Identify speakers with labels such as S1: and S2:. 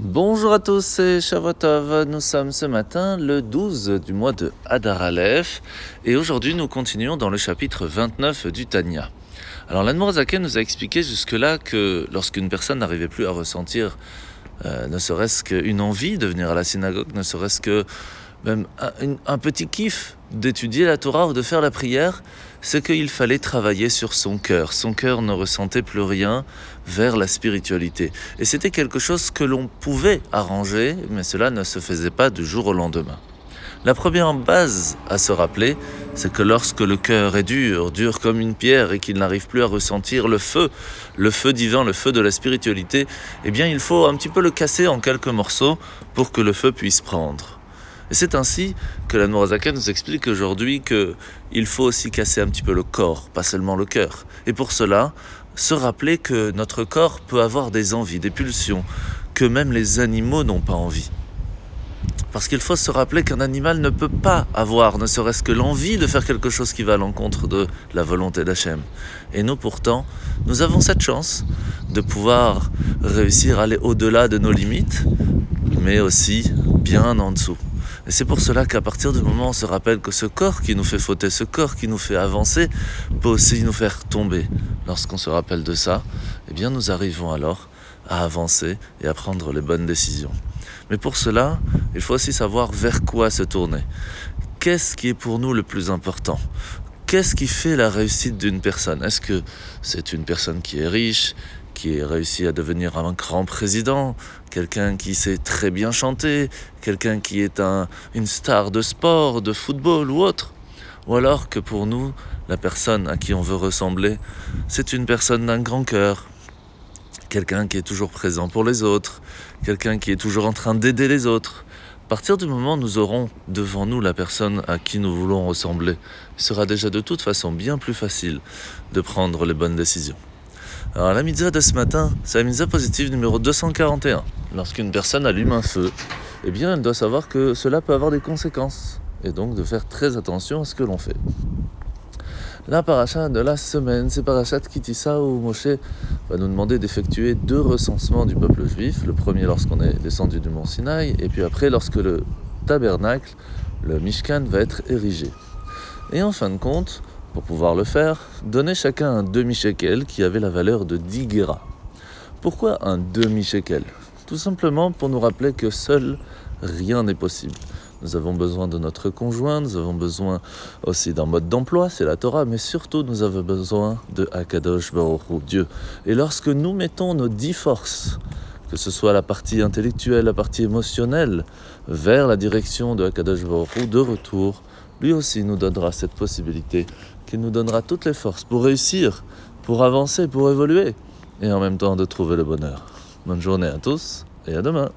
S1: Bonjour à tous, c'est Shavuotov. Nous sommes ce matin le 12 du mois de Hadar Aleph et aujourd'hui nous continuons dans le chapitre 29 du Tanya. Alors l'Anmorazaken nous a expliqué jusque-là que lorsqu'une personne n'arrivait plus à ressentir euh, ne serait-ce qu'une envie de venir à la synagogue, ne serait-ce que même un, petit kiff d'étudier la Torah ou de faire la prière, c'est qu'il fallait travailler sur son cœur. Son cœur ne ressentait plus rien vers la spiritualité. Et c'était quelque chose que l'on pouvait arranger, mais cela ne se faisait pas du jour au lendemain. La première base à se rappeler, c'est que lorsque le cœur est dur, dur comme une pierre et qu'il n'arrive plus à ressentir le feu, le feu divin, le feu de la spiritualité, eh bien il faut un petit peu le casser en quelques morceaux pour que le feu puisse prendre. Et c'est ainsi que la Norazaka nous explique aujourd'hui qu'il faut aussi casser un petit peu le corps, pas seulement le cœur. Et pour cela, se rappeler que notre corps peut avoir des envies, des pulsions, que même les animaux n'ont pas envie. Parce qu'il faut se rappeler qu'un animal ne peut pas avoir, ne serait-ce que l'envie de faire quelque chose qui va à l'encontre de la volonté d'Hachem. Et nous, pourtant, nous avons cette chance de pouvoir réussir à aller au-delà de nos limites, mais aussi bien en dessous. Et c'est pour cela qu'à partir du moment où on se rappelle que ce corps qui nous fait fauter, ce corps qui nous fait avancer, peut aussi nous faire tomber. Lorsqu'on se rappelle de ça, eh bien nous arrivons alors à avancer et à prendre les bonnes décisions. Mais pour cela, il faut aussi savoir vers quoi se tourner. Qu'est-ce qui est pour nous le plus important? Qu'est-ce qui fait la réussite d'une personne? Est-ce que c'est une personne qui est riche, qui a réussi à devenir un grand président, quelqu'un qui sait très bien chanter, quelqu'un qui est un, une star de sport, de football ou autre. Ou alors que pour nous, la personne à qui on veut ressembler, c'est une personne d'un grand cœur, quelqu'un qui est toujours présent pour les autres, quelqu'un qui est toujours en train d'aider les autres. À partir du moment où nous aurons devant nous la personne à qui nous voulons ressembler, il sera déjà de toute façon bien plus facile de prendre les bonnes décisions. Alors la mitzvah de ce matin, c'est la mitzvah positive numéro 241. Lorsqu'une personne allume un feu, eh bien elle doit savoir que cela peut avoir des conséquences. Et donc de faire très attention à ce que l'on fait. La paracha de la semaine, c'est parachat Kitissa où Moshe va nous demander d'effectuer deux recensements du peuple juif. Le premier lorsqu'on est descendu du mont Sinaï, et puis après lorsque le tabernacle, le Mishkan, va être érigé. Et en fin de compte, pour pouvoir le faire, donner chacun un demi-shekel qui avait la valeur de 10 guéras. Pourquoi un demi-shekel? Tout simplement pour nous rappeler que seul rien n'est possible. Nous avons besoin de notre conjoint, nous avons besoin aussi d'un mode d'emploi, c'est la Torah, mais surtout nous avons besoin de Akadosh Baruch Dieu. Et lorsque nous mettons nos dix forces, que ce soit la partie intellectuelle, la partie émotionnelle, vers la direction de Akadosh Baruch de retour, lui aussi nous donnera cette possibilité qui nous donnera toutes les forces pour réussir, pour avancer, pour évoluer, et en même temps de trouver le bonheur. Bonne journée à tous et à demain.